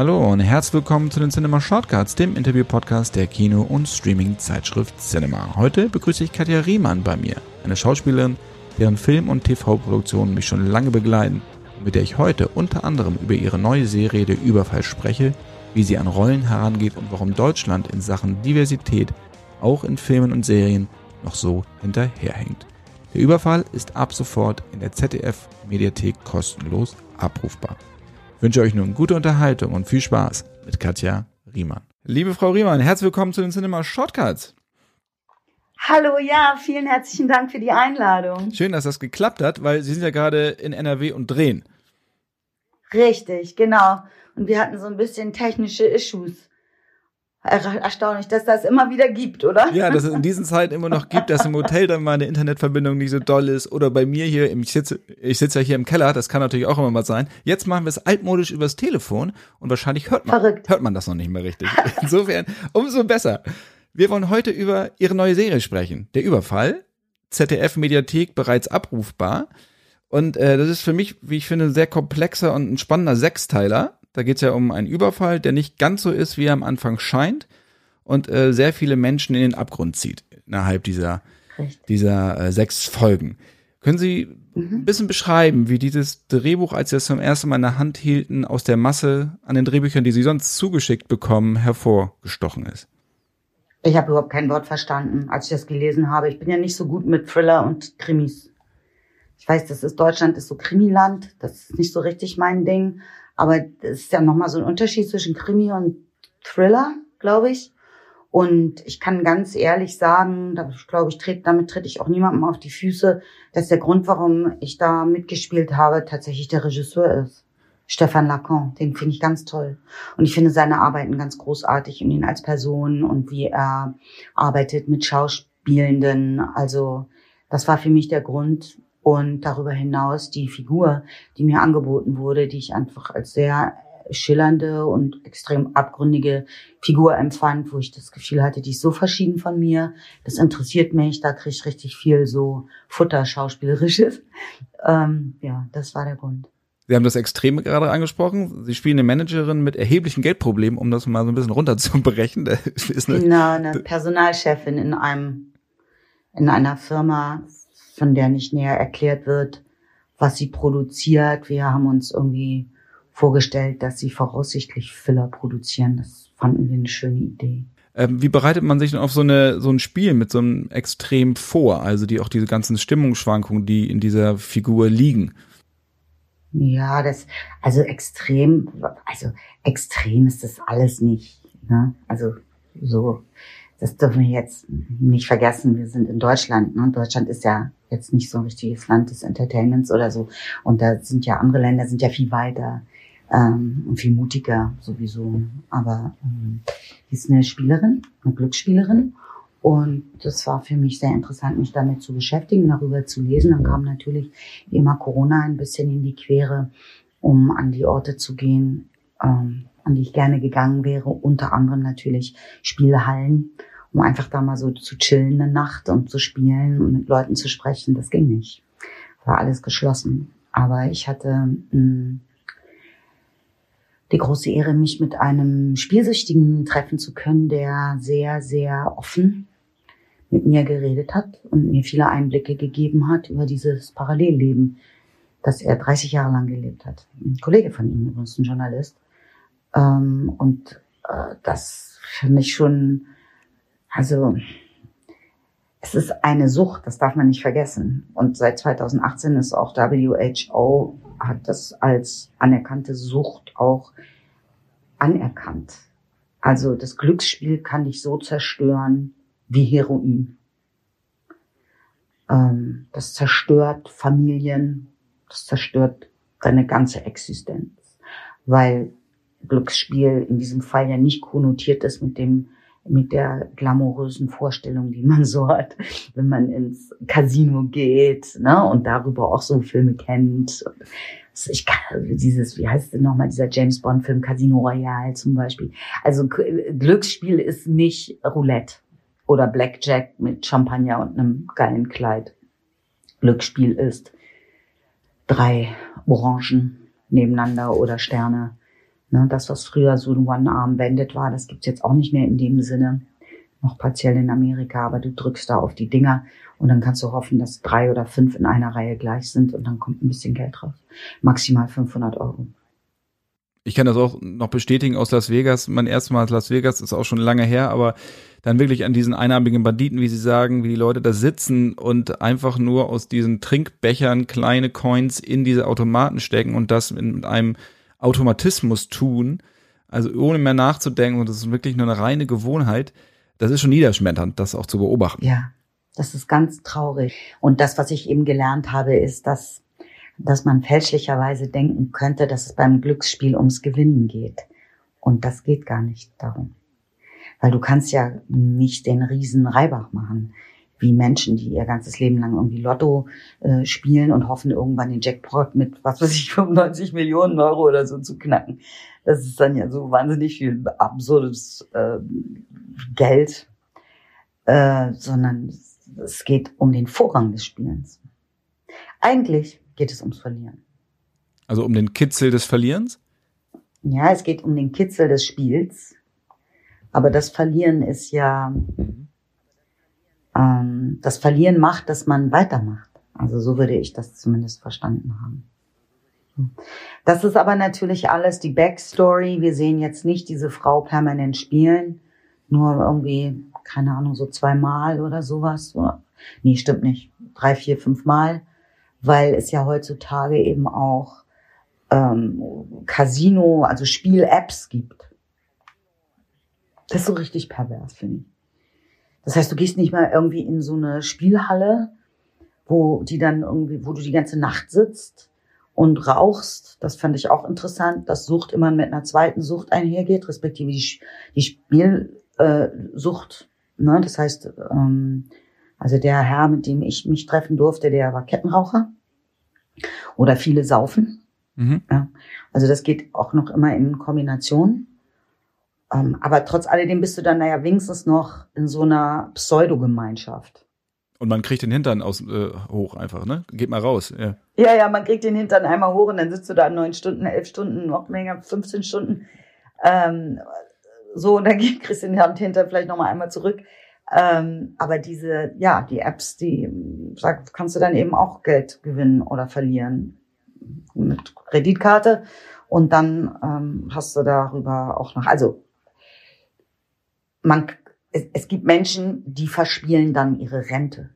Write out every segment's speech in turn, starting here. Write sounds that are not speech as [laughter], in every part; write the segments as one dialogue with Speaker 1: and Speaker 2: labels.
Speaker 1: Hallo und herzlich willkommen zu den Cinema Shortcuts, dem Interview-Podcast der Kino- und Streaming-Zeitschrift Cinema. Heute begrüße ich Katja Riemann bei mir, eine Schauspielerin, deren Film- und TV-Produktionen mich schon lange begleiten und mit der ich heute unter anderem über ihre neue Serie Der Überfall spreche, wie sie an Rollen herangeht und warum Deutschland in Sachen Diversität auch in Filmen und Serien noch so hinterherhängt. Der Überfall ist ab sofort in der ZDF-Mediathek kostenlos abrufbar. Ich wünsche euch nun gute Unterhaltung und viel Spaß mit Katja Riemann. Liebe Frau Riemann, herzlich willkommen zu den Cinema Shortcuts.
Speaker 2: Hallo, ja, vielen herzlichen Dank für die Einladung.
Speaker 1: Schön, dass das geklappt hat, weil Sie sind ja gerade in NRW und drehen.
Speaker 2: Richtig, genau. Und wir hatten so ein bisschen technische Issues erstaunlich, dass das immer wieder gibt, oder?
Speaker 1: Ja, dass es in diesen Zeiten immer noch gibt, dass im Hotel dann mal eine Internetverbindung nicht so doll ist oder bei mir hier, ich sitze, ich sitze ja hier im Keller, das kann natürlich auch immer mal sein. Jetzt machen wir es altmodisch übers Telefon und wahrscheinlich hört man,
Speaker 2: Verrückt.
Speaker 1: hört man das noch nicht mehr richtig. [laughs] Insofern, umso besser. Wir wollen heute über Ihre neue Serie sprechen. Der Überfall. ZDF Mediathek bereits abrufbar. Und äh, das ist für mich, wie ich finde, ein sehr komplexer und ein spannender Sechsteiler da geht es ja um einen Überfall, der nicht ganz so ist, wie er am Anfang scheint und äh, sehr viele Menschen in den Abgrund zieht innerhalb dieser, dieser äh, sechs Folgen. Können Sie mhm. ein bisschen beschreiben, wie dieses Drehbuch, als Sie es zum ersten Mal in der Hand hielten, aus der Masse an den Drehbüchern, die Sie sonst zugeschickt bekommen, hervorgestochen ist?
Speaker 2: Ich habe überhaupt kein Wort verstanden, als ich das gelesen habe. Ich bin ja nicht so gut mit Thriller und Krimis. Ich weiß, das ist Deutschland ist so Krimiland, das ist nicht so richtig mein Ding. Aber es ist ja nochmal so ein Unterschied zwischen Krimi und Thriller, glaube ich. Und ich kann ganz ehrlich sagen, da glaube ich, trete, damit trete ich auch niemandem auf die Füße, dass der Grund, warum ich da mitgespielt habe, tatsächlich der Regisseur ist. Stefan Lacan, den finde ich ganz toll. Und ich finde seine Arbeiten ganz großartig und ihn als Person und wie er arbeitet mit Schauspielenden. Also das war für mich der Grund, und darüber hinaus die Figur, die mir angeboten wurde, die ich einfach als sehr schillernde und extrem abgründige Figur empfand, wo ich das Gefühl hatte, die ist so verschieden von mir. Das interessiert mich, da kriege ich richtig viel so Futter schauspielerisches. [laughs] Ähm, ja, das war der Grund.
Speaker 1: Sie haben das Extreme gerade angesprochen. Sie spielen eine Managerin mit erheblichen Geldproblemen, um das mal so ein bisschen runterzubrechen. [laughs]
Speaker 2: ist eine, genau, eine Personalchefin in einem, in einer Firma von der nicht näher erklärt wird, was sie produziert. Wir haben uns irgendwie vorgestellt, dass sie voraussichtlich Filler produzieren. Das fanden wir eine schöne Idee.
Speaker 1: Ähm, wie bereitet man sich denn auf so eine so ein Spiel mit so einem Extrem vor? Also die auch diese ganzen Stimmungsschwankungen, die in dieser Figur liegen.
Speaker 2: Ja, das also extrem, also extrem ist das alles nicht. Ne? Also so das dürfen wir jetzt nicht vergessen. Wir sind in Deutschland. Ne? Deutschland ist ja jetzt nicht so ein richtiges Land des Entertainments oder so. Und da sind ja andere Länder sind ja viel weiter ähm, und viel mutiger sowieso. Aber ähm, die ist eine Spielerin, eine Glücksspielerin. Und das war für mich sehr interessant, mich damit zu beschäftigen, darüber zu lesen. Dann kam natürlich immer Corona ein bisschen in die Quere, um an die Orte zu gehen, ähm, an die ich gerne gegangen wäre. Unter anderem natürlich Spielhallen um einfach da mal so zu chillen eine Nacht und zu spielen und mit Leuten zu sprechen. Das ging nicht. War alles geschlossen. Aber ich hatte mh, hm, die große Ehre, mich mit einem Spielsüchtigen treffen zu können, der sehr, sehr offen mit mir geredet hat und mir viele Einblicke gegeben hat über dieses Parallelleben, das er 30 Jahre lang gelebt hat. Ein Kollege von ihm, übrigens ein Journalist. Ähm, und äh, das finde ich schon also es ist eine Sucht, das darf man nicht vergessen. Und seit 2018 ist auch WHO, hat das als anerkannte Sucht auch anerkannt. Also das Glücksspiel kann dich so zerstören wie Heroin. Ähm, das zerstört Familien, das zerstört deine ganze Existenz, weil Glücksspiel in diesem Fall ja nicht konnotiert ist mit dem mit der glamourösen Vorstellung, die man so hat, wenn man ins Casino geht, ne, und darüber auch so Filme kennt. Ich kann, dieses, wie heißt denn nochmal, dieser James Bond Film Casino Royale zum Beispiel. Also Glücksspiel ist nicht Roulette oder Blackjack mit Champagner und einem geilen Kleid. Glücksspiel ist drei Orangen nebeneinander oder Sterne Ne, das, was früher so ein One-Arm-Bandit war, das gibt's jetzt auch nicht mehr in dem Sinne. Noch partiell in Amerika, aber du drückst da auf die Dinger und dann kannst du hoffen, dass drei oder fünf in einer Reihe gleich sind und dann kommt ein bisschen Geld drauf. Maximal 500 Euro.
Speaker 1: Ich kann das auch noch bestätigen aus Las Vegas. Mein erstes Mal aus Las Vegas ist auch schon lange her, aber dann wirklich an diesen einarmigen Banditen, wie sie sagen, wie die Leute da sitzen und einfach nur aus diesen Trinkbechern kleine Coins in diese Automaten stecken und das mit einem Automatismus tun, also ohne mehr nachzudenken und das ist wirklich nur eine reine Gewohnheit. Das ist schon niederschmetternd, das auch zu beobachten.
Speaker 2: Ja, das ist ganz traurig. Und das, was ich eben gelernt habe, ist, dass dass man fälschlicherweise denken könnte, dass es beim Glücksspiel ums Gewinnen geht. Und das geht gar nicht darum. Weil du kannst ja nicht den riesen Reibach machen, wie Menschen, die ihr ganzes Leben lang irgendwie Lotto äh, spielen und hoffen, irgendwann den Jackpot mit, was weiß ich, [laughs] 95 Millionen Euro oder so zu knacken. Das ist dann ja so wahnsinnig viel absurdes äh, Geld, äh, sondern es geht um den Vorgang des Spielens. Eigentlich geht es ums Verlieren.
Speaker 1: Also um den Kitzel des Verlierens?
Speaker 2: Ja, es geht um den Kitzel des Spiels. Aber das Verlieren ist ja, ähm, das Verlieren macht, dass man weitermacht. Also so würde ich das zumindest verstanden haben. Das ist aber natürlich alles die Backstory. Wir sehen jetzt nicht diese Frau permanent spielen, nur irgendwie, keine Ahnung, so zweimal oder sowas. Nee, stimmt nicht. Drei, vier, fünf Mal weil es ja heutzutage eben auch ähm, Casino, also Spiel-Apps gibt. Das ist so richtig pervers, finde ich. Das heißt, du gehst nicht mal irgendwie in so eine Spielhalle, wo die dann irgendwie, wo du die ganze Nacht sitzt und rauchst. Das fand ich auch interessant, dass Sucht immer mit einer zweiten Sucht einhergeht, respektive die, die Spielsucht. Äh, ne? Das heißt, ähm, also der Herr, mit dem ich mich treffen durfte, der war Kettenraucher. Oder viele saufen. Mhm. Ja. Also das geht auch noch immer in Kombination. Ähm, aber trotz alledem bist du dann naja wenigstens noch in so einer Pseudogemeinschaft.
Speaker 1: Und man kriegt den Hintern aus, äh, hoch einfach, ne? Geht mal raus, ja.
Speaker 2: Ja, ja, man kriegt den Hintern einmal hoch und dann sitzt du da neun Stunden, elf Stunden, noch mehr, 15 Stunden. Ähm, so, und dann [laughs] kriegst du den Hintern vielleicht nochmal einmal zurück. Ähm, aber diese, ja, die Apps, die sag, kannst du dann eben auch Geld gewinnen oder verlieren mit Kreditkarte. Und dann ähm, hast du darüber auch noch, also man, es, es gibt Menschen, die verspielen dann ihre Rente.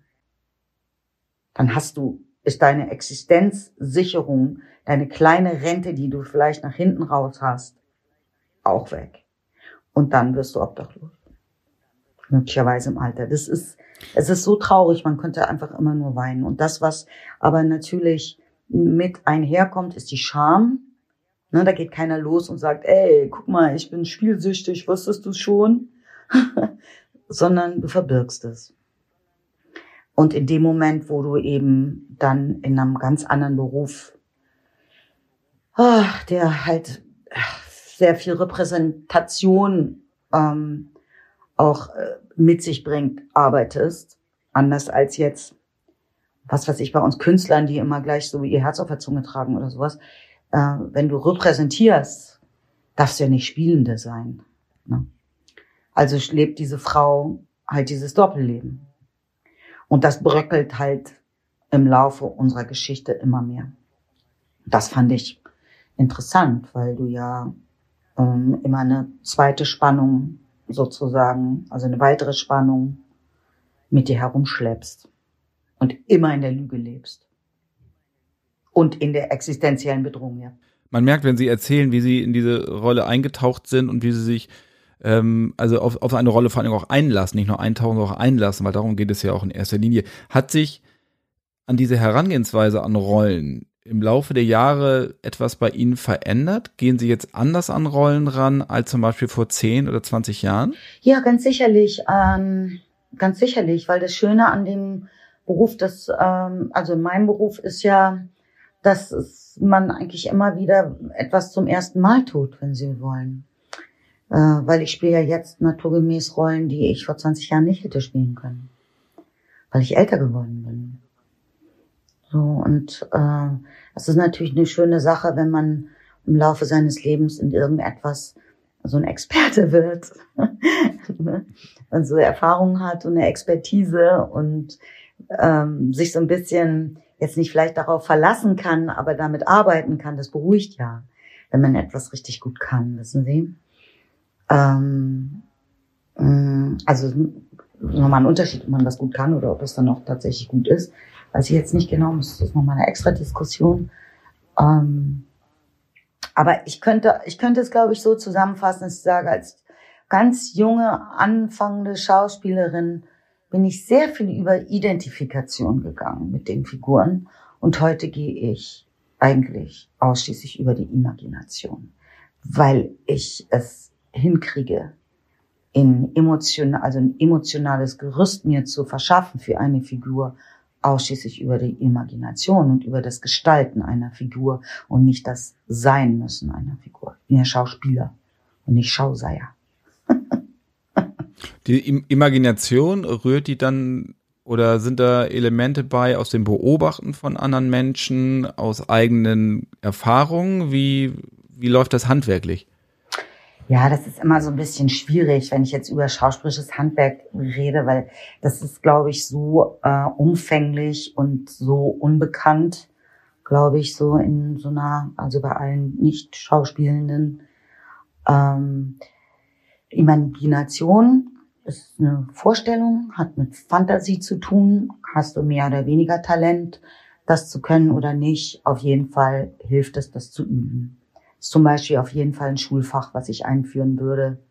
Speaker 2: Dann hast du, ist deine Existenzsicherung, deine kleine Rente, die du vielleicht nach hinten raus hast, auch weg. Und dann wirst du obdachlos möglicherweise im Alter. Das ist, es ist so traurig, man könnte einfach immer nur weinen. Und das, was aber natürlich mit einherkommt, ist die Scham. Ne, da geht keiner los und sagt, ey, guck mal, ich bin spielsüchtig, wusstest du schon? [laughs] Sondern du verbirgst es. Und in dem Moment, wo du eben dann in einem ganz anderen Beruf, ach, der halt sehr viel Repräsentation ähm, auch äh, mit sich bringt, arbeitest. Anders als jetzt, was weiß ich, bei uns Künstlern, die immer gleich so ihr Herz auf der Zunge tragen oder sowas. Äh, wenn du repräsentierst, darfst du ja nicht Spielende sein. Ne? Also lebt diese Frau halt dieses Doppelleben. Und das bröckelt halt im Laufe unserer Geschichte immer mehr. Das fand ich interessant, weil du ja ähm, immer eine zweite Spannung sozusagen, also eine weitere Spannung mit dir herumschleppst und immer in der Lüge lebst. Und in der existenziellen Bedrohung, ja.
Speaker 1: Man merkt, wenn Sie erzählen, wie Sie in diese Rolle eingetaucht sind und wie Sie sich ähm, also auf, auf eine Rolle vor allem auch einlassen, nicht nur eintauchen, sondern auch einlassen, weil darum geht es ja auch in erster Linie. Hat sich an diese Herangehensweise an Rollen im Laufe der Jahre etwas bei Ihnen verändert? Gehen Sie jetzt anders an Rollen ran als zum Beispiel vor 10 oder 20 Jahren?
Speaker 2: Ja, ganz sicherlich. Ähm, ganz sicherlich, weil das Schöne an dem Beruf, das, ähm, also mein Beruf ist ja, dass man eigentlich immer wieder etwas zum ersten Mal tut, wenn Sie wollen. Äh, weil ich spiele ja jetzt naturgemäß Rollen, die ich vor 20 Jahren nicht hätte spielen können. Weil ich älter geworden bin. So, und äh, es ist natürlich eine schöne Sache, wenn man im Laufe seines Lebens in irgendetwas so ein Experte [laughs] wird und so Erfahrung hat und eine Expertise und ähm, sich so ein bisschen jetzt nicht vielleicht darauf verlassen kann, aber damit arbeiten kann, das beruhigt ja, wenn man etwas richtig gut kann, wissen Sie. Ähm, mm, also nochmal ein Unterschied, ob man was gut kann oder ob es dann auch tatsächlich gut ist. Weiß ich jetzt nicht genau, das ist nochmal eine extra Diskussion. Ähm, aber ich könnte, ich könnte es, glaube ich, so zusammenfassen, dass ich sage, als ganz junge, anfangende Schauspielerin bin ich sehr viel über Identifikation gegangen mit den Figuren. Und heute gehe ich eigentlich ausschließlich über die Imagination, weil ich es hinkriege, in emotional, also ein emotionales Gerüst mir zu verschaffen für eine Figur, ausschließlich über die Imagination und über das Gestalten einer Figur und nicht das Sein müssen einer Figur. Ich bin ja Schauspieler und nicht Schauseier. [laughs]
Speaker 1: die Imagination rührt die dann oder sind da Elemente bei aus dem Beobachten von anderen Menschen, aus eigenen Erfahrungen? Wie, wie läuft das handwerklich?
Speaker 2: Ja, das ist immer so ein bisschen schwierig, wenn ich jetzt über schauspielerisches Handwerk rede, weil das ist, glaube ich, so äh, umfänglich und so unbekannt, glaube ich, so in so einer, also bei allen nicht Schauspielenden. Ähm, Imagination ist eine Vorstellung, hat mit Fantasie zu tun. Hast du mehr oder weniger Talent, das zu können oder nicht? Auf jeden Fall hilft es, das zu üben ist zum Beispiel auf jeden Fall ein Schulfach, was ich einführen würde,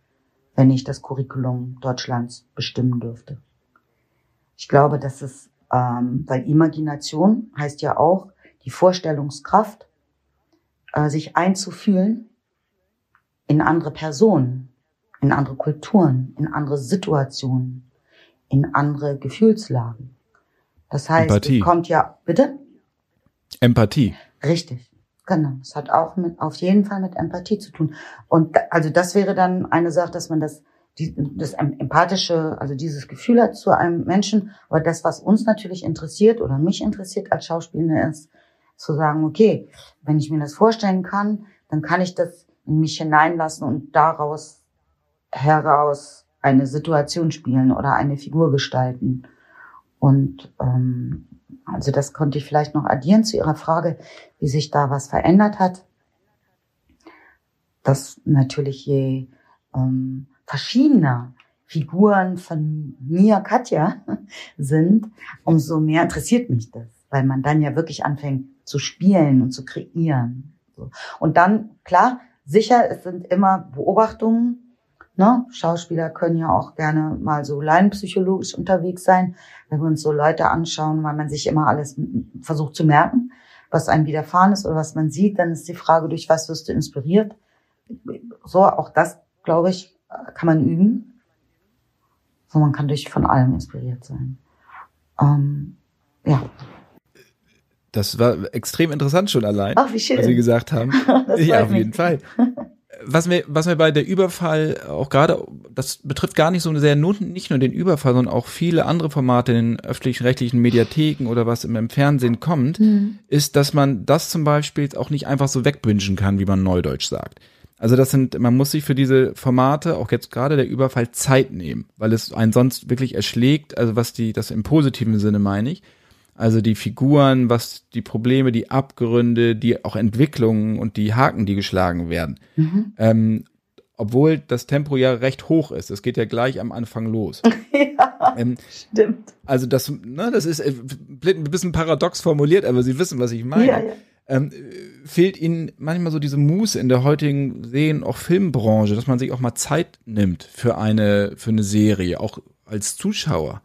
Speaker 2: wenn ich das Curriculum Deutschlands bestimmen dürfte. Ich glaube, dass es, ähm, weil Imagination heißt ja auch die Vorstellungskraft, äh, sich einzufühlen in andere Personen, in andere Kulturen, in andere Situationen, in andere Gefühlslagen. Das heißt, Empathie. es kommt ja, bitte?
Speaker 1: Empathie.
Speaker 2: Richtig. Genau, es hat auch mit, auf jeden Fall mit Empathie zu tun. Und also das wäre dann eine Sache, dass man das, die, das empathische, also dieses Gefühl hat zu einem Menschen. Aber das, was uns natürlich interessiert oder mich interessiert als Schauspielerin ist, zu sagen, okay, wenn ich mir das vorstellen kann, dann kann ich das in mich hineinlassen und daraus heraus eine Situation spielen oder eine Figur gestalten. Und ähm, also das konnte ich vielleicht noch addieren zu Ihrer Frage, wie sich da was verändert hat. Dass natürlich je ähm, verschiedener Figuren von mir, Katja, [laughs] sind, umso mehr interessiert mich das, weil man dann ja wirklich anfängt zu spielen und zu kreieren. Und dann, klar, sicher, es sind immer Beobachtungen, Ne? Schauspieler können ja auch gerne mal so laienpsychologisch unterwegs sein, wenn wir uns so Leute anschauen, weil man sich immer alles versucht zu merken, was einem widerfahren ist oder was man sieht, dann ist die Frage, durch was wirst du inspiriert? So, auch das, glaube ich, kann man üben. So, man kann durch von allem inspiriert sein. Ähm, ja.
Speaker 1: Das war extrem interessant schon allein,
Speaker 2: Ach, wie schön.
Speaker 1: was Sie gesagt haben. [laughs] ja, auf jeden Fall. [laughs] was mir, was mir bei der Überfall auch gerade, das betrifft gar nicht so sehr nur, nicht nur den Überfall, sondern auch viele andere Formate in den öffentlichen rechtlichen Mediatheken oder was im, im Fernsehen kommt, mhm. ist, dass man das zum Beispiel auch nicht einfach so wegbünschen kann, wie man Neudeutsch sagt. Also das sind, man muss sich für diese Formate, auch jetzt gerade der Überfall, Zeit nehmen, weil es einen sonst wirklich erschlägt, also was die, das im positiven Sinne meine ich, also die Figuren, was die Probleme, die Abgründe, die auch Entwicklungen und die Haken, die geschlagen werden. Mhm. Ähm, obwohl das Tempo ja recht hoch ist. Es geht ja gleich am Anfang los. [laughs]
Speaker 2: ja, ähm, stimmt.
Speaker 1: Also das, ne, das ist äh, ein bisschen paradox formuliert, aber Sie wissen, was ich meine. Ja, ja. Ähm, fehlt Ihnen manchmal so diese Muße in der heutigen Sehen, auch Filmbranche, dass man sich auch mal Zeit nimmt für eine, für eine Serie, auch als Zuschauer?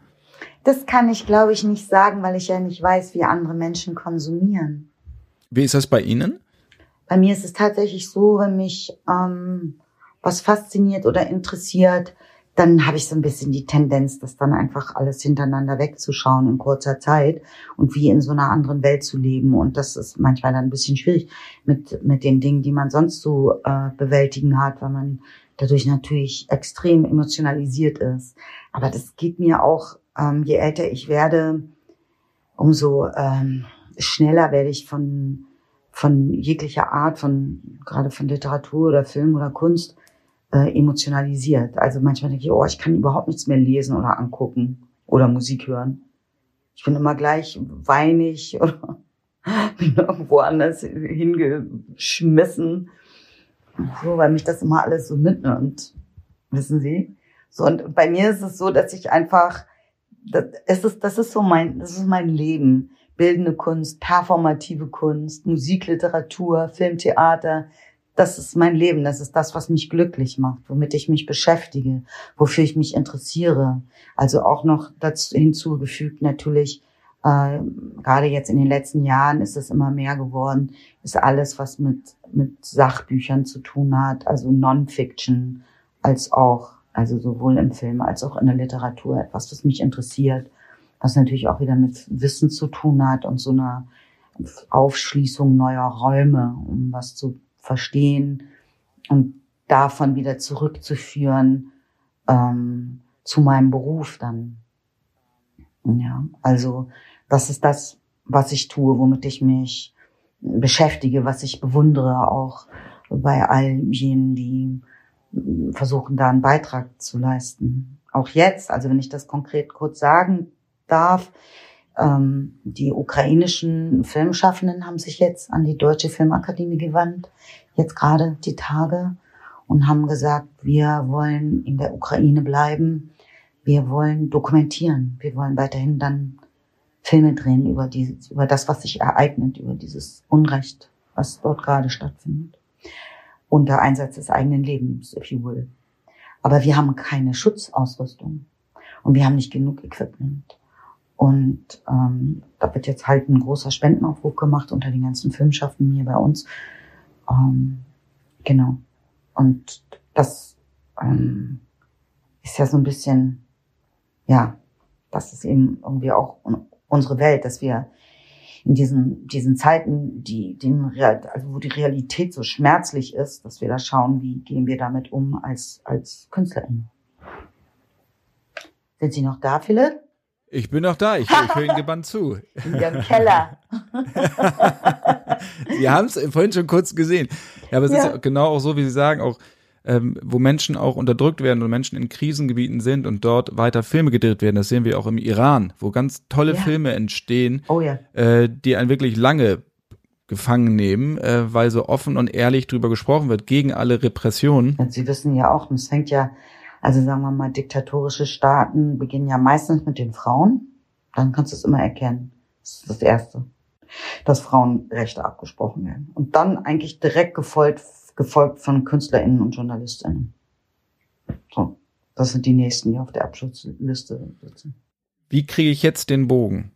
Speaker 2: Das kann ich, glaube ich, nicht sagen, weil ich ja nicht weiß, wie andere Menschen konsumieren.
Speaker 1: Wie ist das bei Ihnen?
Speaker 2: Bei mir ist es tatsächlich so, wenn mich ähm, was fasziniert oder interessiert, dann habe ich so ein bisschen die Tendenz, das dann einfach alles hintereinander wegzuschauen in kurzer Zeit und wie in so einer anderen Welt zu leben. Und das ist manchmal dann ein bisschen schwierig mit, mit den Dingen, die man sonst so äh, bewältigen hat, weil man dadurch natürlich extrem emotionalisiert ist. Aber das geht mir auch ähm, je älter ich werde, umso ähm, schneller werde ich von von jeglicher Art, von gerade von Literatur oder Film oder Kunst äh, emotionalisiert. Also manchmal denke ich, oh, ich kann überhaupt nichts mehr lesen oder angucken oder Musik hören. Ich bin immer gleich weinig [laughs] oder bin irgendwo anders hingeschmissen. So, weil mich das immer alles so mitnimmt. Wissen Sie? So, und bei mir ist es so, dass ich einfach, das ist, das ist so mein, das ist mein Leben. Bildende Kunst, performative Kunst, Musik, Literatur, Film, Theater. Das ist mein Leben. Das ist das, was mich glücklich macht, womit ich mich beschäftige, wofür ich mich interessiere. Also auch noch dazu hinzugefügt natürlich, äh, gerade jetzt in den letzten Jahren ist es immer mehr geworden, ist alles, was mit, mit Sachbüchern zu tun hat, also Non-Fiction, als auch, also sowohl im Film als auch in der Literatur etwas, was mich interessiert, was natürlich auch wieder mit Wissen zu tun hat und so einer Aufschließung neuer Räume, um was zu verstehen und davon wieder zurückzuführen ähm, zu meinem Beruf dann. Ja, also das ist das, was ich tue, womit ich mich beschäftige, was ich bewundere, auch bei all jenen, die versuchen, da einen Beitrag zu leisten. Auch jetzt, also wenn ich das konkret kurz sagen darf, ähm, die ukrainischen Filmschaffenden haben sich jetzt an die Deutsche Filmakademie gewandt, jetzt gerade die Tage, und haben gesagt, wir wollen in der Ukraine bleiben, wir wollen dokumentieren, wir wollen weiterhin dann Filme drehen über, die, über das, was sich ereignet, über dieses Unrecht, was dort gerade stattfindet unter Einsatz des eigenen Lebens, if you will. Aber wir haben keine Schutzausrüstung und wir haben nicht genug Equipment. Und ähm, da wird jetzt halt ein großer Spendenaufruf gemacht unter den ganzen Filmschaften hier bei uns. Ähm, genau. Und das ähm, ist ja so ein bisschen, ja, das ist eben irgendwie auch unsere Welt, dass wir in diesen, diesen Zeiten, die, den, also wo die Realität so schmerzlich ist, dass wir da schauen, wie gehen wir damit um als, als KünstlerInnen. Sind Sie noch da, Philipp?
Speaker 1: Ich bin noch da, ich, ich höre Ihnen gebannt zu.
Speaker 2: In Ihrem Keller. [laughs]
Speaker 1: Sie haben es vorhin schon kurz gesehen. Ja, aber es ja. ist ja genau auch so, wie Sie sagen, auch ähm, wo Menschen auch unterdrückt werden und Menschen in Krisengebieten sind und dort weiter Filme gedreht werden. Das sehen wir auch im Iran, wo ganz tolle ja. Filme entstehen,
Speaker 2: oh ja.
Speaker 1: äh, die einen wirklich lange gefangen nehmen, äh, weil so offen und ehrlich drüber gesprochen wird, gegen alle Repressionen.
Speaker 2: Und Sie wissen ja auch, es fängt ja, also sagen wir mal, diktatorische Staaten beginnen ja meistens mit den Frauen. Dann kannst du es immer erkennen. Das ist das Erste. Dass Frauenrechte abgesprochen werden. Und dann eigentlich direkt gefolgt gefolgt von KünstlerInnen und JournalistInnen. So, das sind die nächsten, die auf der Abschutzliste sitzen.
Speaker 1: Wie kriege ich jetzt den Bogen?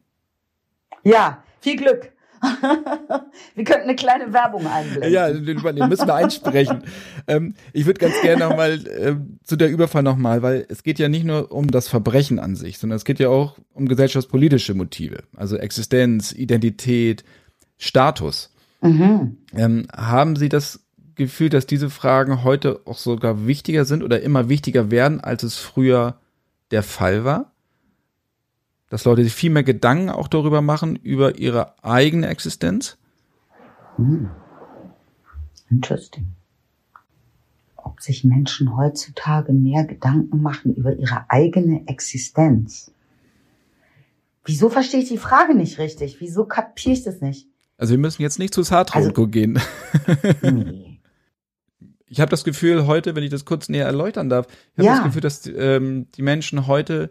Speaker 2: Ja, viel Glück. [laughs] wir könnten eine kleine Werbung einblenden.
Speaker 1: Ja, den müssen wir einsprechen. [laughs] ähm, ich würde ganz gerne nochmal äh, zu der Überfall nochmal, weil es geht ja nicht nur um das Verbrechen an sich, sondern es geht ja auch um gesellschaftspolitische Motive, also Existenz, Identität, Status. Mhm. Ähm, haben Sie das Gefühl, dass diese Fragen heute auch sogar wichtiger sind oder immer wichtiger werden, als es früher der Fall war? Dass Leute sich viel mehr Gedanken auch darüber machen, über ihre eigene Existenz?
Speaker 2: Hm. Interesting. Ob sich Menschen heutzutage mehr Gedanken machen über ihre eigene Existenz? Wieso verstehe ich die Frage nicht richtig? Wieso kapiere ich das nicht?
Speaker 1: Also wir müssen jetzt nicht zu Sartre also, gehen. [laughs] Nee ich habe das Gefühl heute, wenn ich das kurz näher erläutern darf, ich habe ja. das Gefühl, dass ähm, die Menschen heute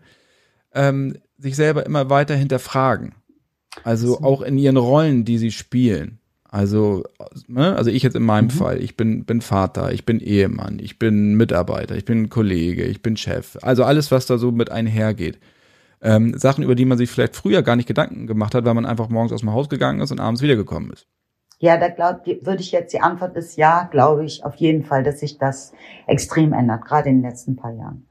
Speaker 1: ähm, sich selber immer weiter hinterfragen. Also so. auch in ihren Rollen, die sie spielen. Also, ne? also ich jetzt in meinem mhm. Fall, ich bin, bin Vater, ich bin Ehemann, ich bin Mitarbeiter, ich bin Kollege, ich bin Chef. Also alles, was da so mit einhergeht. Ähm, Sachen, über die man sich vielleicht früher gar nicht Gedanken gemacht hat, weil man einfach morgens aus dem Haus gegangen ist und abends wiedergekommen ist.
Speaker 2: Ja, da glaub, würde ich jetzt, die Antwort ist ja, glaube ich auf jeden Fall, dass sich das extrem ändert, gerade in den letzten paar Jahren.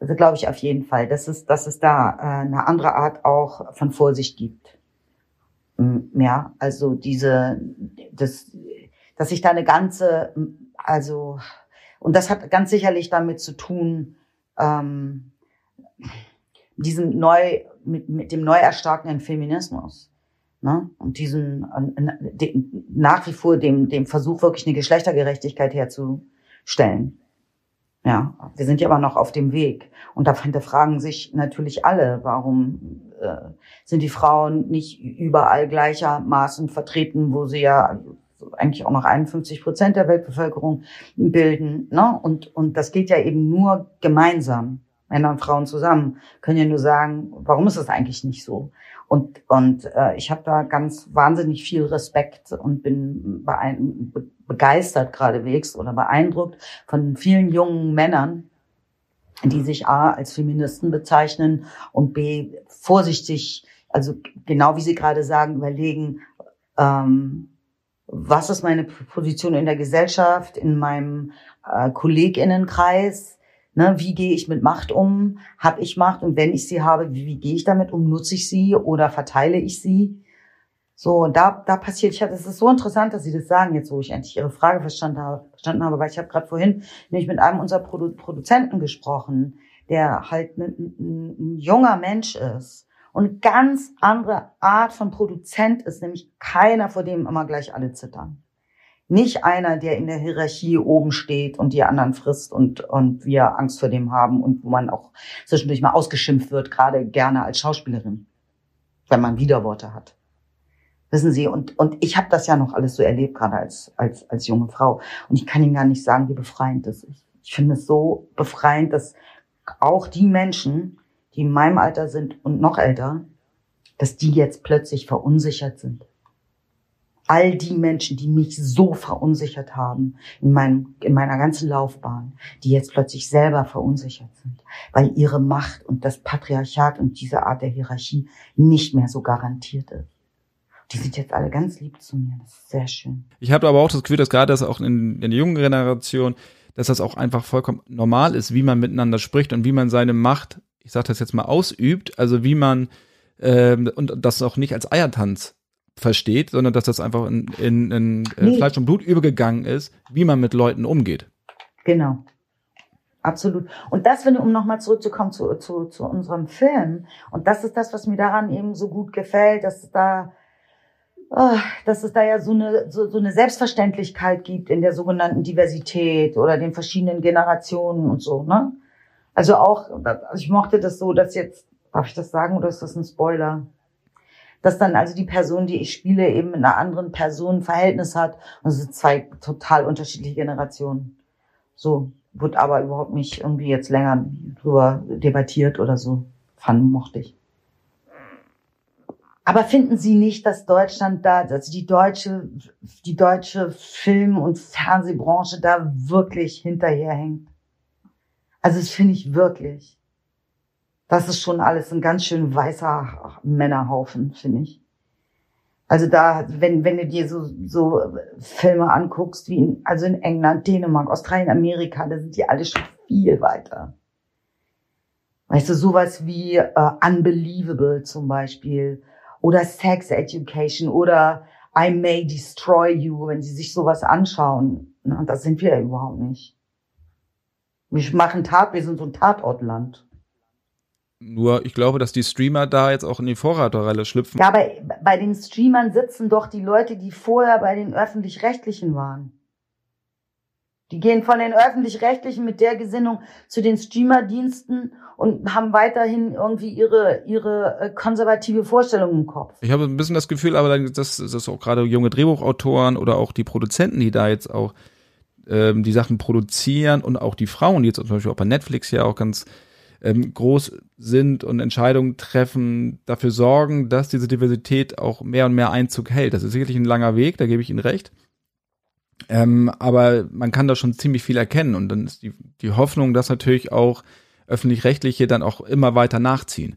Speaker 2: Also glaube ich auf jeden Fall, dass es, dass es da äh, eine andere Art auch von Vorsicht gibt. Ja, also diese, das, dass sich da eine ganze, also, und das hat ganz sicherlich damit zu tun, ähm, diesem neu, mit, mit dem neu erstarkenden Feminismus Ne? Und diesen nach wie vor dem, dem Versuch, wirklich eine Geschlechtergerechtigkeit herzustellen. Ja, wir sind ja aber noch auf dem Weg. Und da [laughs] hinterfragen sich natürlich alle, warum äh, sind die Frauen nicht überall gleichermaßen vertreten, wo sie ja eigentlich auch noch 51 Prozent der Weltbevölkerung bilden. Ne? Und, und das geht ja eben nur gemeinsam. Männer und Frauen zusammen können ja nur sagen, warum ist das eigentlich nicht so? Und, und äh, ich habe da ganz wahnsinnig viel Respekt und bin begeistert geradewegs oder beeindruckt von vielen jungen Männern, die sich A als Feministen bezeichnen und B vorsichtig, also genau wie Sie gerade sagen, überlegen, ähm, was ist meine Position in der Gesellschaft, in meinem äh, Kolleginnenkreis, ne, wie gehe ich mit Macht um, habe ich Macht und wenn ich sie habe, wie, wie gehe ich damit um, nutze ich sie oder verteile ich sie? So, und da, da passiert, ich es ist so interessant, dass Sie das sagen, jetzt wo ich endlich Ihre Frage verstanden habe, verstanden habe weil ich habe gerade vorhin nämlich mit einem unserer Produ Produzenten gesprochen, der halt ein, ein, ein junger Mensch ist und ganz andere Art von Produzent ist, nämlich keiner, vor dem immer gleich alle zittern. Nicht einer, der in der Hierarchie oben steht und die anderen frisst und, und wir Angst vor dem haben und wo man auch zwischendurch mal ausgeschimpft wird, gerade gerne als Schauspielerin, wenn man Widerworte hat. Wissen Sie, und, und ich habe das ja noch alles so erlebt, gerade als, als, als junge Frau. Und ich kann Ihnen gar nicht sagen, wie befreiend das ist. Ich finde es so befreiend, dass auch die Menschen, die in meinem Alter sind und noch älter, dass die jetzt plötzlich verunsichert sind. All die Menschen, die mich so verunsichert haben in, meinem, in meiner ganzen Laufbahn, die jetzt plötzlich selber verunsichert sind, weil ihre Macht und das Patriarchat und diese Art der Hierarchie nicht mehr so garantiert ist. Die sind jetzt alle ganz lieb zu mir. Das ist sehr schön.
Speaker 1: Ich habe aber auch das Gefühl, dass gerade das auch in, in der jungen Generation, dass das auch einfach vollkommen normal ist, wie man miteinander spricht und wie man seine Macht ich sage das jetzt mal, ausübt, also wie man ähm, und das auch nicht als Eiertanz versteht, sondern dass das einfach in, in, in äh, nee. Fleisch und Blut übergegangen ist, wie man mit Leuten umgeht.
Speaker 2: Genau. Absolut. Und das, wenn um nochmal zurückzukommen zu, zu, zu unserem Film, und das ist das, was mir daran eben so gut gefällt, dass es da, oh, dass es da ja so eine, so, so eine Selbstverständlichkeit gibt in der sogenannten Diversität oder den verschiedenen Generationen und so, ne? Also auch, also ich mochte das so, dass jetzt, darf ich das sagen oder ist das ein Spoiler? Dass dann also die Person, die ich spiele, eben mit einer anderen Person ein Verhältnis hat. Und es sind zwei total unterschiedliche Generationen. So, wird aber überhaupt nicht irgendwie jetzt länger drüber debattiert oder so. Fand, mochte ich. Aber finden Sie nicht, dass Deutschland da, also die deutsche, die deutsche Film- und Fernsehbranche da wirklich hinterherhängt? Also das finde ich wirklich. Das ist schon alles ein ganz schön weißer Männerhaufen, finde ich. Also da, wenn, wenn du dir so, so Filme anguckst, wie in, also in England, Dänemark, Australien, Amerika, da sind die alle schon viel weiter. Weißt du, sowas wie äh, Unbelievable zum Beispiel oder Sex Education oder I May Destroy You, wenn sie sich sowas anschauen. Na, das sind wir ja überhaupt nicht. Wir machen Tat, wir sind so ein Tatortland.
Speaker 1: Nur, ich glaube, dass die Streamer da jetzt auch in die Vorreiterrolle schlüpfen.
Speaker 2: Ja, aber bei den Streamern sitzen doch die Leute, die vorher bei den Öffentlich-Rechtlichen waren. Die gehen von den Öffentlich-Rechtlichen mit der Gesinnung zu den Streamerdiensten und haben weiterhin irgendwie ihre, ihre äh, konservative Vorstellung im Kopf.
Speaker 1: Ich habe ein bisschen das Gefühl, aber dass, dass auch gerade junge Drehbuchautoren oder auch die Produzenten, die da jetzt auch ähm, die Sachen produzieren und auch die Frauen, die jetzt zum Beispiel auch bei Netflix ja auch ganz ähm, groß sind und Entscheidungen treffen, dafür sorgen, dass diese Diversität auch mehr und mehr Einzug hält. Das ist sicherlich ein langer Weg, da gebe ich Ihnen recht. Ähm, aber man kann da schon ziemlich viel erkennen und dann ist die, die Hoffnung, dass natürlich auch öffentlich-rechtliche dann auch immer weiter nachziehen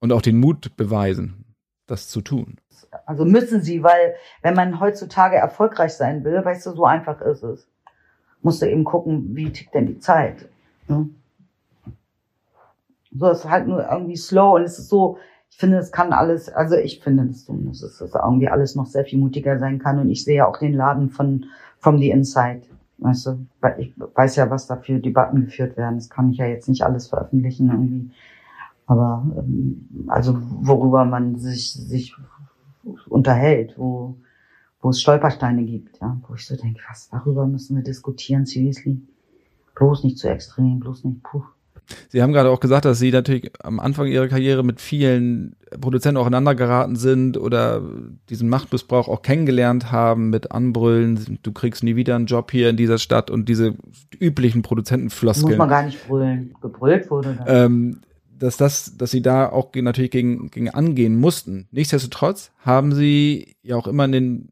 Speaker 1: und auch den Mut beweisen, das zu tun.
Speaker 2: Also müssen sie, weil wenn man heutzutage erfolgreich sein will, weißt du, so einfach ist es. Musst du eben gucken, wie tickt denn die Zeit. Ne? So ist halt nur irgendwie slow und es ist so, ich finde, es kann alles, also ich finde es so, dass es irgendwie alles noch sehr viel mutiger sein kann und ich sehe ja auch den Laden von From the Inside. Weißt du, weil ich weiß ja, was da für Debatten geführt werden. Das kann ich ja jetzt nicht alles veröffentlichen irgendwie. Aber ähm, also worüber man sich, sich unterhält, wo, wo es Stolpersteine gibt, ja, wo ich so denke, was, darüber müssen wir diskutieren, seriously. Bloß nicht zu extrem, bloß nicht, puh.
Speaker 1: Sie haben gerade auch gesagt, dass Sie natürlich am Anfang Ihrer Karriere mit vielen Produzenten aufeinander geraten sind oder diesen Machtmissbrauch auch kennengelernt haben mit Anbrüllen. Du kriegst nie wieder einen Job hier in dieser Stadt und diese üblichen Produzentenfloskeln.
Speaker 2: Muss man gar nicht brüllen. Gebrüllt wurde.
Speaker 1: Ähm, dass das, dass sie da auch natürlich gegen, gegen angehen mussten. Nichtsdestotrotz haben sie ja auch immer den,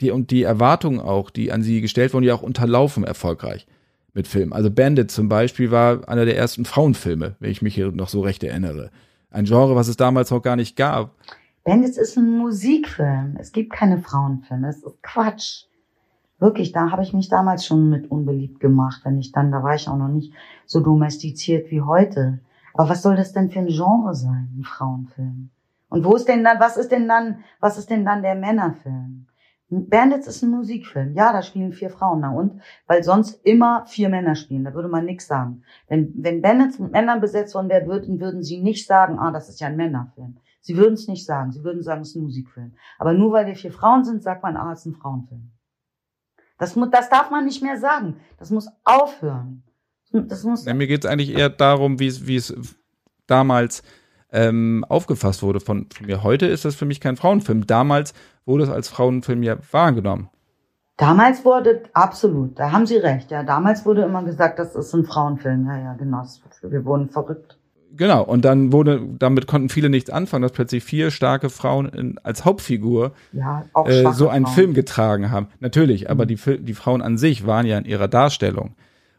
Speaker 1: die und die Erwartungen auch, die an sie gestellt wurden, ja auch unterlaufen erfolgreich mit Filmen. Also Bandit zum Beispiel war einer der ersten Frauenfilme, wenn ich mich hier noch so recht erinnere. Ein Genre, was es damals noch gar nicht gab.
Speaker 2: Bandit ist ein Musikfilm. Es gibt keine Frauenfilme. Das ist Quatsch. Wirklich, da habe ich mich damals schon mit unbeliebt gemacht, wenn ich dann, da war ich auch noch nicht so domestiziert wie heute. Aber was soll das denn für ein Genre sein, ein Frauenfilm? Und wo ist denn dann, was ist denn dann, was ist denn dann der Männerfilm? Bandits ist ein Musikfilm. Ja, da spielen vier Frauen. Na und? Weil sonst immer vier Männer spielen. Da würde man nichts sagen. Wenn, wenn Bandits mit Männern besetzt worden wären, würden, würden sie nicht sagen, ah, das ist ja ein Männerfilm. Sie würden es nicht sagen. Sie würden sagen, es ist ein Musikfilm. Aber nur weil wir vier Frauen sind, sagt man, ah, es ist ein Frauenfilm. Das, muss, das darf man nicht mehr sagen. Das muss aufhören. Das muss.
Speaker 1: Ja, mir geht es eigentlich eher darum, wie es, wie es damals ähm, aufgefasst wurde von mir. Heute ist das für mich kein Frauenfilm. Damals wurde es als Frauenfilm ja wahrgenommen.
Speaker 2: Damals wurde, absolut, da haben Sie recht, ja. Damals wurde immer gesagt, das ist ein Frauenfilm. Ja, ja, genau. Wir wurden verrückt.
Speaker 1: Genau, und dann wurde, damit konnten viele nichts anfangen, dass plötzlich vier starke Frauen in, als Hauptfigur
Speaker 2: ja,
Speaker 1: äh, so einen Frauen. Film getragen haben. Natürlich, mhm. aber die, die Frauen an sich waren ja in ihrer Darstellung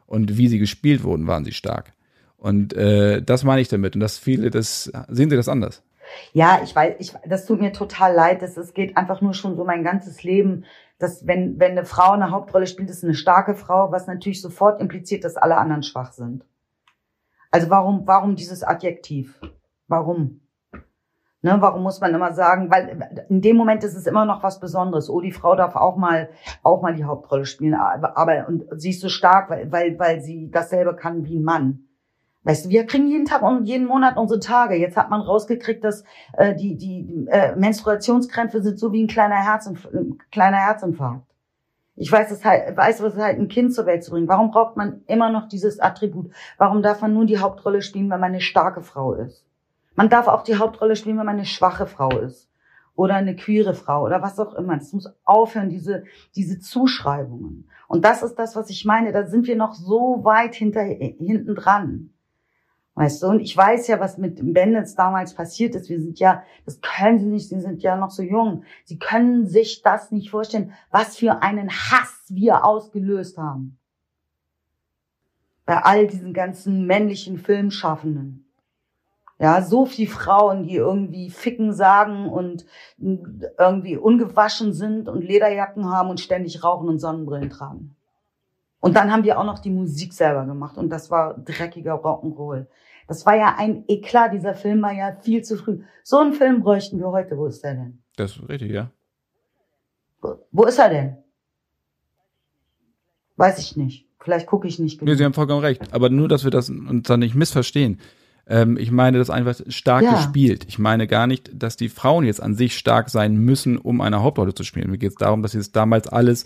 Speaker 1: und wie sie gespielt wurden, waren sie stark. Und äh, das meine ich damit. Und dass viele das, sehen Sie das anders?
Speaker 2: Ja, ich weiß, ich, das tut mir total leid. Das, es geht einfach nur schon so mein ganzes Leben, dass wenn, wenn eine Frau eine Hauptrolle spielt, ist eine starke Frau, was natürlich sofort impliziert, dass alle anderen schwach sind. Also warum, warum dieses Adjektiv? Warum? Ne, warum muss man immer sagen, weil in dem Moment ist es immer noch was Besonderes. Oh, die Frau darf auch mal, auch mal die Hauptrolle spielen, aber, aber und sie ist so stark, weil, weil, weil sie dasselbe kann wie ein Mann. Weißt du, wir kriegen jeden Tag und jeden Monat unsere Tage. Jetzt hat man rausgekriegt, dass äh, die, die äh, Menstruationskrämpfe sind so wie ein kleiner, Herzinf ein kleiner Herzinfarkt. Ich weiß, es halt, weiß, was es halt ein Kind zur Welt zu bringen. Warum braucht man immer noch dieses Attribut? Warum darf man nur die Hauptrolle spielen, wenn man eine starke Frau ist? Man darf auch die Hauptrolle spielen, wenn man eine schwache Frau ist. Oder eine queere Frau oder was auch immer. Das muss aufhören, diese, diese Zuschreibungen. Und das ist das, was ich meine. Da sind wir noch so weit hinter, hinten dran. Weißt du, und ich weiß ja, was mit Bandits damals passiert ist. Wir sind ja, das können sie nicht, sie sind ja noch so jung. Sie können sich das nicht vorstellen, was für einen Hass wir ausgelöst haben. Bei all diesen ganzen männlichen Filmschaffenden. Ja, so viele Frauen, die irgendwie Ficken sagen und irgendwie ungewaschen sind und Lederjacken haben und ständig rauchen und Sonnenbrillen tragen. Und dann haben wir auch noch die Musik selber gemacht und das war dreckiger Rock'n'Roll. Das war ja ein Eklat, dieser Film war ja viel zu früh. So einen Film bräuchten wir heute. Wo ist der denn?
Speaker 1: Das ist richtig, ja.
Speaker 2: Wo, wo ist er denn? Weiß ich nicht. Vielleicht gucke ich nicht
Speaker 1: genug. Nee, Sie haben vollkommen recht. Aber nur, dass wir das uns dann nicht missverstehen. Ähm, ich meine das einfach stark ja. gespielt. Ich meine gar nicht, dass die Frauen jetzt an sich stark sein müssen, um eine Hauptrolle zu spielen. Mir geht es darum, dass sie es damals alles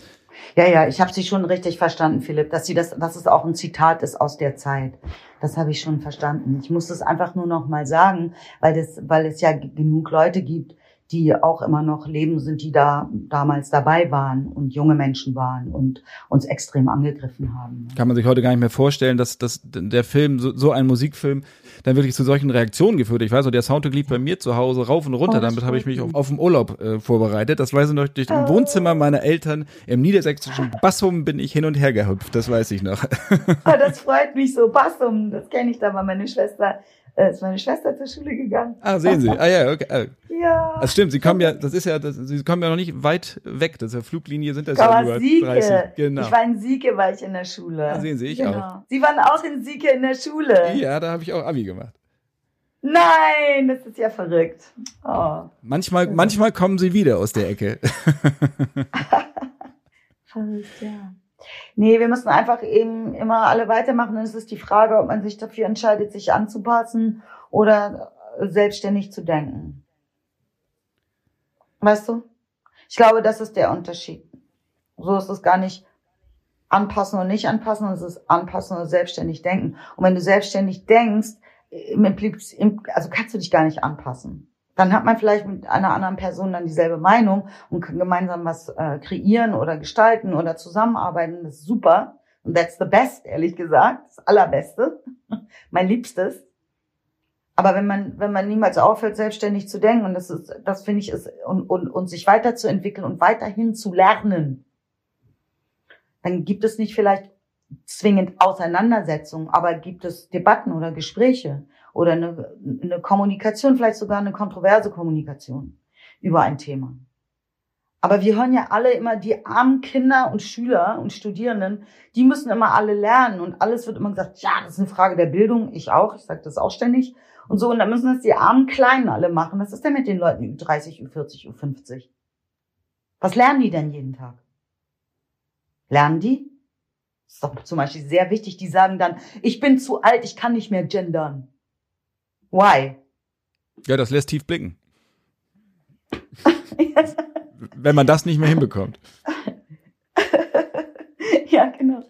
Speaker 2: ja, ja, ich habe Sie schon richtig verstanden, Philipp, dass Sie das, dass es auch ein Zitat ist aus der Zeit. Das habe ich schon verstanden. Ich muss das einfach nur noch mal sagen, weil das, weil es ja genug Leute gibt, die auch immer noch leben sind, die da damals dabei waren und junge Menschen waren und uns extrem angegriffen haben.
Speaker 1: Kann man sich heute gar nicht mehr vorstellen, dass, dass der Film, so, so ein Musikfilm, dann wirklich zu solchen Reaktionen geführt. Ich weiß noch, der Soundtrack lief bei mir zu Hause rauf und runter. Oh, Damit habe ich mich auf, auf den Urlaub äh, vorbereitet. Das weiß ich noch, durch dem Wohnzimmer meiner Eltern im niedersächsischen Bassum bin ich hin und her gehüpft. Das weiß ich noch.
Speaker 2: oh, das freut mich so. Bassum, das kenne ich da mal. Meine Schwester äh, ist meine Schwester zur Schule gegangen.
Speaker 1: Ah, sehen Sie. Ah ja, okay. Ah.
Speaker 2: Ja.
Speaker 1: Das stimmt, Sie kommen ja, das ist ja, das, Sie kommen ja noch nicht weit weg. Das ist ja Fluglinie sind das ja
Speaker 2: nur Sieke. 30. Genau. Ich war in Sieke, war ich in der Schule.
Speaker 1: Ah, sehen Sie, ich genau. auch.
Speaker 2: Sie waren auch in Sieke in der Schule.
Speaker 1: Ja, da habe ich auch Abi gemacht.
Speaker 2: Nein, das ist ja verrückt. Oh.
Speaker 1: Manchmal, manchmal kommen sie wieder aus der Ecke. [laughs]
Speaker 2: verrückt, ja. Nee, wir müssen einfach eben immer alle weitermachen. Und es ist die Frage, ob man sich dafür entscheidet, sich anzupassen oder selbstständig zu denken. Weißt du? Ich glaube, das ist der Unterschied. So ist es gar nicht anpassen und nicht anpassen, es ist anpassen und selbstständig denken. Und wenn du selbstständig denkst, also kannst du dich gar nicht anpassen. Dann hat man vielleicht mit einer anderen Person dann dieselbe Meinung und kann gemeinsam was äh, kreieren oder gestalten oder zusammenarbeiten. Das ist super. Und that's the best, ehrlich gesagt. Das allerbeste. [laughs] mein Liebstes. Aber wenn man, wenn man niemals aufhört, selbstständig zu denken, und das ist, das finde ich, ist, und, und, und sich weiterzuentwickeln und weiterhin zu lernen, dann gibt es nicht vielleicht zwingend Auseinandersetzungen, aber gibt es Debatten oder Gespräche oder eine, eine Kommunikation, vielleicht sogar eine kontroverse Kommunikation über ein Thema. Aber wir hören ja alle immer, die armen Kinder und Schüler und Studierenden, die müssen immer alle lernen und alles wird immer gesagt, ja, das ist eine Frage der Bildung, ich auch, ich sage das auch ständig und so und dann müssen das die armen Kleinen alle machen. Was ist denn mit den Leuten Ü30, Ü40, Ü50? Was lernen die denn jeden Tag? Lernen die? Das ist doch zum Beispiel sehr wichtig. Die sagen dann, ich bin zu alt, ich kann nicht mehr gendern. Why?
Speaker 1: Ja, das lässt tief blicken. [laughs] Wenn man das nicht mehr hinbekommt. [laughs]
Speaker 2: ja, genau.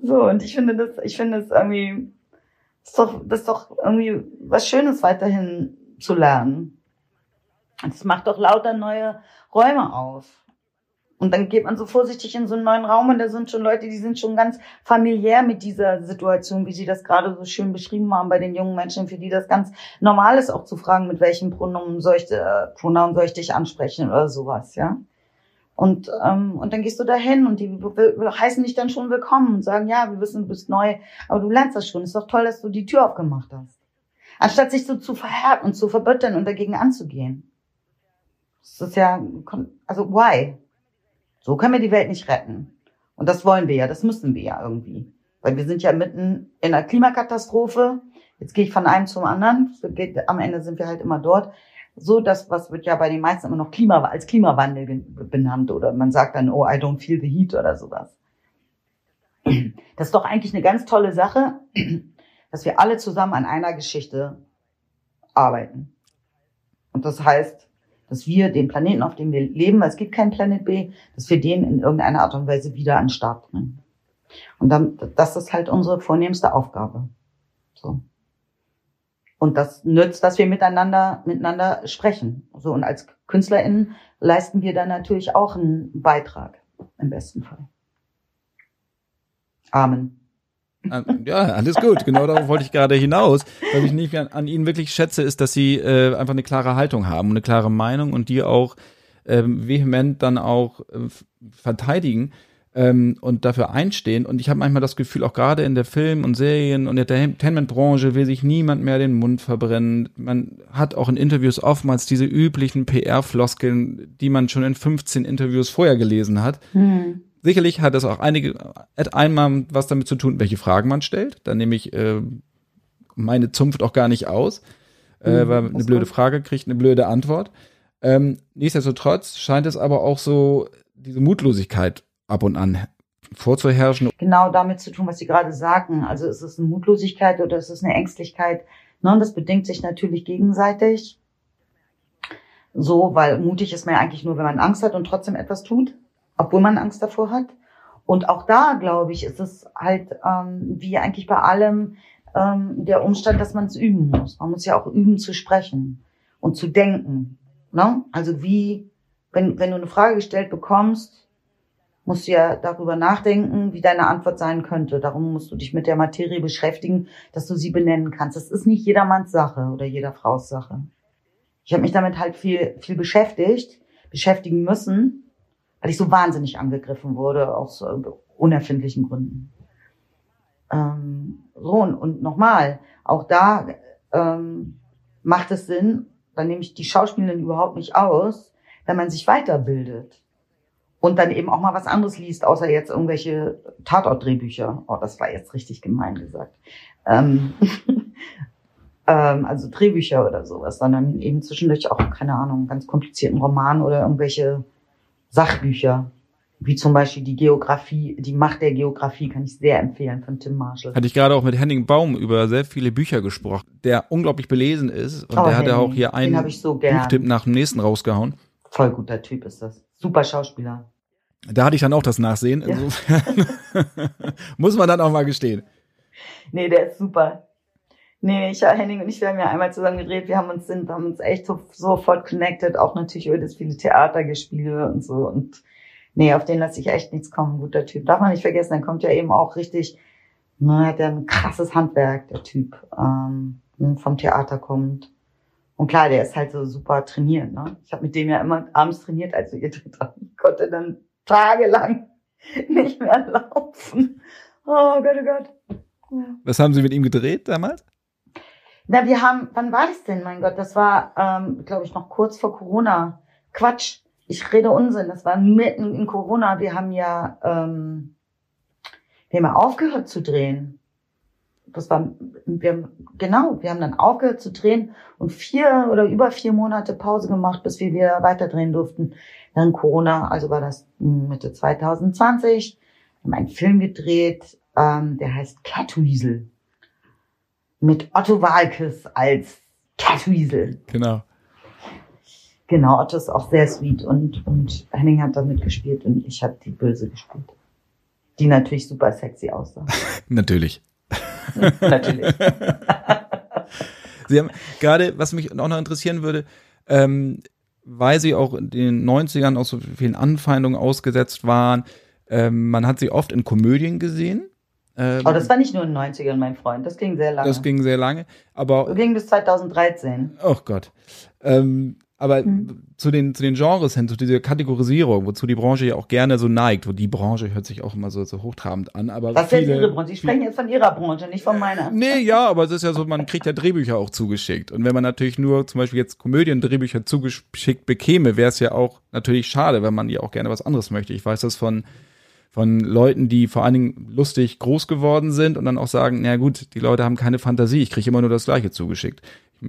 Speaker 2: So, und ich finde das, ich finde es irgendwie, das ist doch, das ist doch irgendwie was Schönes weiterhin zu lernen. Es macht doch lauter neue Räume auf. Und dann geht man so vorsichtig in so einen neuen Raum und da sind schon Leute, die sind schon ganz familiär mit dieser Situation, wie Sie das gerade so schön beschrieben haben bei den jungen Menschen, für die das ganz normal ist, auch zu fragen, mit welchem Pronomen soll ich, äh, Pronomen soll ich dich ansprechen oder sowas, ja. Und, ähm, und dann gehst du dahin und die heißen dich dann schon willkommen und sagen, ja, wir wissen, du bist neu, aber du lernst das schon. Ist doch toll, dass du die Tür aufgemacht hast. Anstatt sich so zu verhärten und zu verbütteln und dagegen anzugehen. Das ist ja, also why? So können wir die Welt nicht retten. Und das wollen wir ja, das müssen wir ja irgendwie. Weil wir sind ja mitten in einer Klimakatastrophe. Jetzt gehe ich von einem zum anderen. Am Ende sind wir halt immer dort. So, das, was wird ja bei den meisten immer noch Klima, als Klimawandel benannt oder man sagt dann, oh, I don't feel the heat oder sowas. Das ist doch eigentlich eine ganz tolle Sache, dass wir alle zusammen an einer Geschichte arbeiten. Und das heißt, dass wir den Planeten, auf dem wir leben, weil es gibt keinen Planet B, dass wir den in irgendeiner Art und Weise wieder an den Start bringen. Und dann, das ist halt unsere vornehmste Aufgabe. So. Und das nützt, dass wir miteinander, miteinander sprechen. So. Und als KünstlerInnen leisten wir dann natürlich auch einen Beitrag. Im besten Fall. Amen.
Speaker 1: Ja, alles gut. Genau darauf wollte ich gerade hinaus. Was ich nicht an, an Ihnen wirklich schätze, ist, dass Sie äh, einfach eine klare Haltung haben, eine klare Meinung und die auch ähm, vehement dann auch äh, verteidigen ähm, und dafür einstehen. Und ich habe manchmal das Gefühl, auch gerade in der Film- und Serien- und der Entertainment-Branche will sich niemand mehr den Mund verbrennen. Man hat auch in Interviews oftmals diese üblichen PR-Floskeln, die man schon in 15 Interviews vorher gelesen hat. Hm. Sicherlich hat es auch einige, hat einmal was damit zu tun, welche Fragen man stellt. Dann nehme ich äh, meine Zunft auch gar nicht aus, äh, mhm, weil eine blöde. Frage kriegt eine blöde Antwort. Ähm, nichtsdestotrotz scheint es aber auch so diese Mutlosigkeit ab und an vorzuherrschen.
Speaker 2: Genau damit zu tun, was Sie gerade sagten. Also ist es eine Mutlosigkeit oder ist es eine Ängstlichkeit? Ne, das bedingt sich natürlich gegenseitig. So, weil mutig ist man ja eigentlich nur, wenn man Angst hat und trotzdem etwas tut obwohl man Angst davor hat. Und auch da, glaube ich, ist es halt ähm, wie eigentlich bei allem ähm, der Umstand, dass man es üben muss. Man muss ja auch üben zu sprechen und zu denken. Ne? Also wie, wenn, wenn du eine Frage gestellt bekommst, musst du ja darüber nachdenken, wie deine Antwort sein könnte. Darum musst du dich mit der Materie beschäftigen, dass du sie benennen kannst. Das ist nicht jedermanns Sache oder jeder Frau's Sache. Ich habe mich damit halt viel, viel beschäftigt, beschäftigen müssen weil ich so wahnsinnig angegriffen wurde aus äh, unerfindlichen Gründen. Ähm, so, und, und nochmal, auch da ähm, macht es Sinn, da nehme ich die Schauspielerin überhaupt nicht aus, wenn man sich weiterbildet und dann eben auch mal was anderes liest, außer jetzt irgendwelche Tatortdrehbücher. Oh, das war jetzt richtig gemein gesagt. Ähm, [laughs] ähm, also Drehbücher oder sowas, sondern eben zwischendurch auch, keine Ahnung, ganz komplizierten Roman oder irgendwelche Sachbücher. Wie zum Beispiel die Geografie, die Macht der Geografie kann ich sehr empfehlen von Tim Marshall.
Speaker 1: Hatte ich gerade auch mit Henning Baum über sehr viele Bücher gesprochen, der unglaublich belesen ist und
Speaker 2: Oh,
Speaker 1: der hat ja auch hier einen
Speaker 2: so.
Speaker 1: Buchtipp nach dem nächsten rausgehauen.
Speaker 2: Voll guter Typ ist das. Super Schauspieler.
Speaker 1: Da hatte ich dann auch das Nachsehen.
Speaker 2: Ja.
Speaker 1: Insofern [laughs] muss man dann auch mal gestehen.
Speaker 2: Nee, der ist super. Nee, ich, Henning und ich, wir haben ja einmal zusammen gedreht. Wir haben uns, sind, haben uns echt so, sofort connected. Auch natürlich über das viele Theater gespielt und so. Und nee, auf den lasse ich echt nichts kommen. Guter Typ. Darf man nicht vergessen, der kommt ja eben auch richtig, ne, hat ja ein krasses Handwerk, der Typ, ähm, vom Theater kommt. Und klar, der ist halt so super trainiert, ne? Ich habe mit dem ja immer abends trainiert, als wir gedreht haben. Ich konnte dann tagelang [laughs] nicht mehr laufen. Oh Gott, oh Gott. Ja.
Speaker 1: Was haben Sie mit ihm gedreht damals?
Speaker 2: Na, wir haben, wann war das denn? Mein Gott, das war, ähm, glaube ich, noch kurz vor Corona. Quatsch, ich rede Unsinn. Das war mitten in Corona. Wir haben ja, ähm, wir haben ja aufgehört zu drehen. Das war, wir haben, genau, wir haben dann aufgehört zu drehen und vier oder über vier Monate Pause gemacht, bis wir wieder weiterdrehen durften. Während Corona, also war das Mitte 2020. Wir haben einen Film gedreht, ähm, der heißt Catweasel mit Otto Walkes als Catweasel.
Speaker 1: Genau.
Speaker 2: Genau, Otto ist auch sehr sweet und, und Henning hat da mitgespielt und ich habe die Böse gespielt. Die natürlich super sexy aussah. [laughs]
Speaker 1: Natürlich. [laughs]
Speaker 2: natürlich.
Speaker 1: Sie haben gerade, was mich auch noch interessieren würde, ähm, weil Sie auch in den 90ern auch so vielen Anfeindungen ausgesetzt waren, ähm, man hat Sie oft in Komödien gesehen. Ähm,
Speaker 2: Aber das war nicht nur in den 90ern, mein Freund. Das ging sehr lange.
Speaker 1: das ging sehr lange. Aber
Speaker 2: das ging bis 2013.
Speaker 1: Oh Gott. Ähm, aber
Speaker 2: Mhm.
Speaker 1: zu den zu den Genres hin, zu dieser Kategorisierung, wozu die Branche ja auch gerne so neigt, wo die Branche hört sich auch immer so, so hochtrabend an, aber
Speaker 2: Was ist denn
Speaker 1: viele,
Speaker 2: Ihre Branche? Sie sprechen jetzt von Ihrer Branche, nicht von meiner.
Speaker 1: Nee, ja, aber es ist ja so, man kriegt ja Drehbücher auch zugeschickt. Und wenn man natürlich nur zum Beispiel jetzt Komödien-Drehbücher zugeschickt bekäme, wäre es ja auch natürlich schade, wenn man ja auch gerne was anderes möchte. Ich weiß das von, von Leuten, die vor allen Dingen lustig groß geworden sind und dann auch sagen, na gut, die Leute haben keine Fantasie, ich kriege immer nur das Gleiche zugeschickt.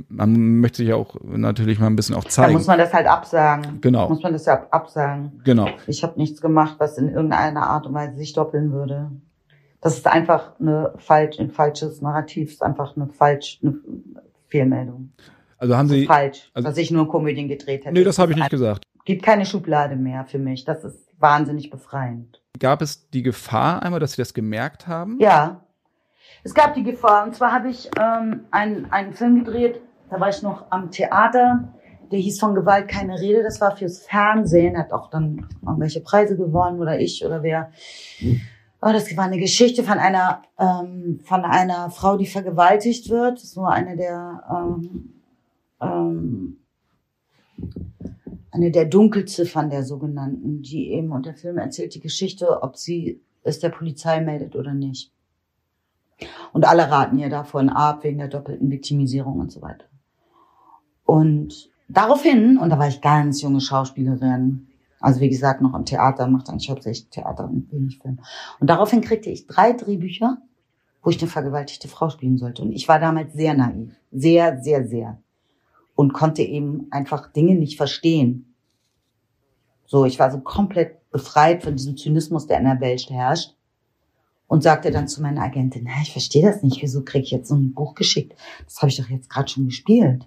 Speaker 1: Man möchte sich ja auch natürlich mal ein bisschen auch
Speaker 2: Da
Speaker 1: zeigen.
Speaker 2: muss man das halt absagen.
Speaker 1: Genau.
Speaker 2: Muss man das ja absagen.
Speaker 1: Genau.
Speaker 2: Ich habe nichts gemacht, was in irgendeiner Art und Weise sich doppeln würde. Das ist einfach eine falsch, ein falsches Narrativ, ist einfach eine falsch, eine Fehlmeldung.
Speaker 1: Also haben
Speaker 2: Das
Speaker 1: Sie.
Speaker 2: falsch,
Speaker 1: also-
Speaker 2: dass ich nur Komödien gedreht hätte.
Speaker 1: Nee, das habe ich nicht gesagt.
Speaker 2: Gibt keine Schublade mehr für mich. Das ist wahnsinnig befreiend.
Speaker 1: Gab es die Gefahr einmal, dass Sie das gemerkt haben?
Speaker 2: Ja. Es gab die Gefahr. Und zwar habe ich ähm, einen, einen Film gedreht, da war ich noch am Theater. Der hieß von Gewalt keine Rede. Das war fürs Fernsehen. Hat auch dann irgendwelche Preise gewonnen oder ich oder wer. Oh, das war eine Geschichte von einer ähm, von einer Frau, die vergewaltigt wird. Das ist nur eine der ähm, ähm, eine der Dunkelziffern der sogenannten, die eben und der Film erzählt die Geschichte, ob sie es der Polizei meldet oder nicht. Und alle raten ihr davon ab, wegen der doppelten Viktimisierung und so weiter. Und daraufhin, und da war ich ganz junge Schauspielerin, also wie gesagt, noch am Theater, macht eigentlich hauptsächlich Theater und wenig Film. Und daraufhin kriegte ich drei Drehbücher, wo ich eine vergewaltigte Frau spielen sollte. Und ich war damals sehr naiv. Sehr, sehr, sehr. Und konnte eben einfach Dinge nicht verstehen. So, ich war so komplett befreit von diesem Zynismus, der in der Welt herrscht und sagte dann zu meiner Agentin, na, ich verstehe das nicht, wieso kriege ich jetzt so ein Buch geschickt? Das habe ich doch jetzt gerade schon gespielt.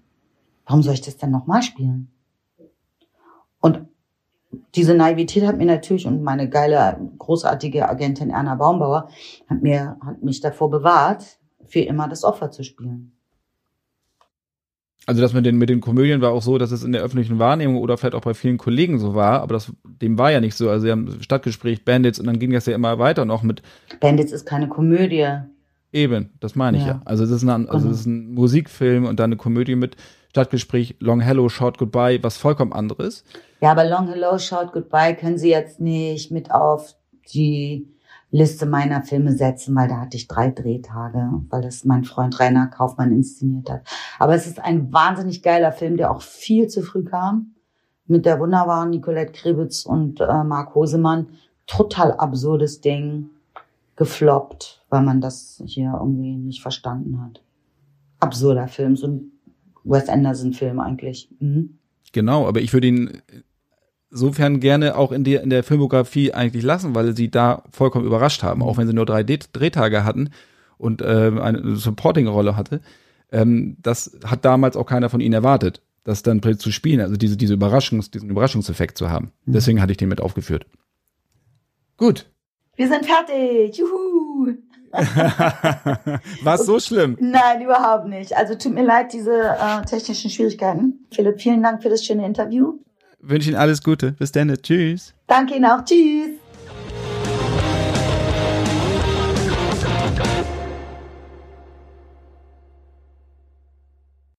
Speaker 2: Warum soll ich das denn nochmal spielen? Und diese Naivität hat mir natürlich und meine geile, großartige Agentin Erna Baumbauer hat mir, hat mich davor bewahrt, für immer das Opfer zu spielen.
Speaker 1: Also das mit den, mit den Komödien war auch so, dass es in der öffentlichen Wahrnehmung oder vielleicht auch bei vielen Kollegen so war, aber das, dem war ja nicht so. Also sie haben Stadtgespräch, Bandits und dann ging das ja immer weiter auch mit
Speaker 2: Bandits ist keine Komödie.
Speaker 1: eben, das meine ich ja.
Speaker 2: Ja.
Speaker 1: Also es ist, ein, also
Speaker 2: Genau.
Speaker 1: es ist ein Musikfilm und dann eine Komödie mit Stadtgespräch, Long Hello, Short Goodbye, was vollkommen anderes.
Speaker 2: Ja, aber Long Hello, Short Goodbye können Sie jetzt nicht mit auf die Liste meiner Filme setzen, weil da hatte ich drei Drehtage, weil das mein Freund Rainer Kaufmann inszeniert hat. Aber es ist ein wahnsinnig geiler Film, der auch viel zu früh kam. Mit der wunderbaren Nicolette Kribitz und äh, Marc Hosemann. Total absurdes Ding. Gefloppt, weil man das hier irgendwie nicht verstanden hat. Absurder Film, so ein Wes Anderson-Film eigentlich. Mhm.
Speaker 1: Genau, aber ich würde ihn insofern gerne auch in der, in der Filmografie eigentlich lassen, weil sie da vollkommen überrascht haben, auch wenn sie nur drei Drehtage hatten und ähm, eine Supporting-Rolle hatte. Ähm, das hat damals auch keiner von ihnen erwartet, das dann zu spielen, also diese, diese Überraschungs, diesen Überraschungseffekt zu haben. Mhm. Deswegen hatte ich den mit aufgeführt. Gut.
Speaker 2: Wir sind fertig. Juhu. [laughs]
Speaker 1: War es so schlimm?
Speaker 2: Nein, überhaupt nicht. Also tut mir leid, diese äh, technischen Schwierigkeiten. Philipp, vielen Dank für das schöne Interview.
Speaker 1: Wünsche Ihnen alles Gute. Bis dann. Tschüss.
Speaker 2: Danke Ihnen auch. Tschüss.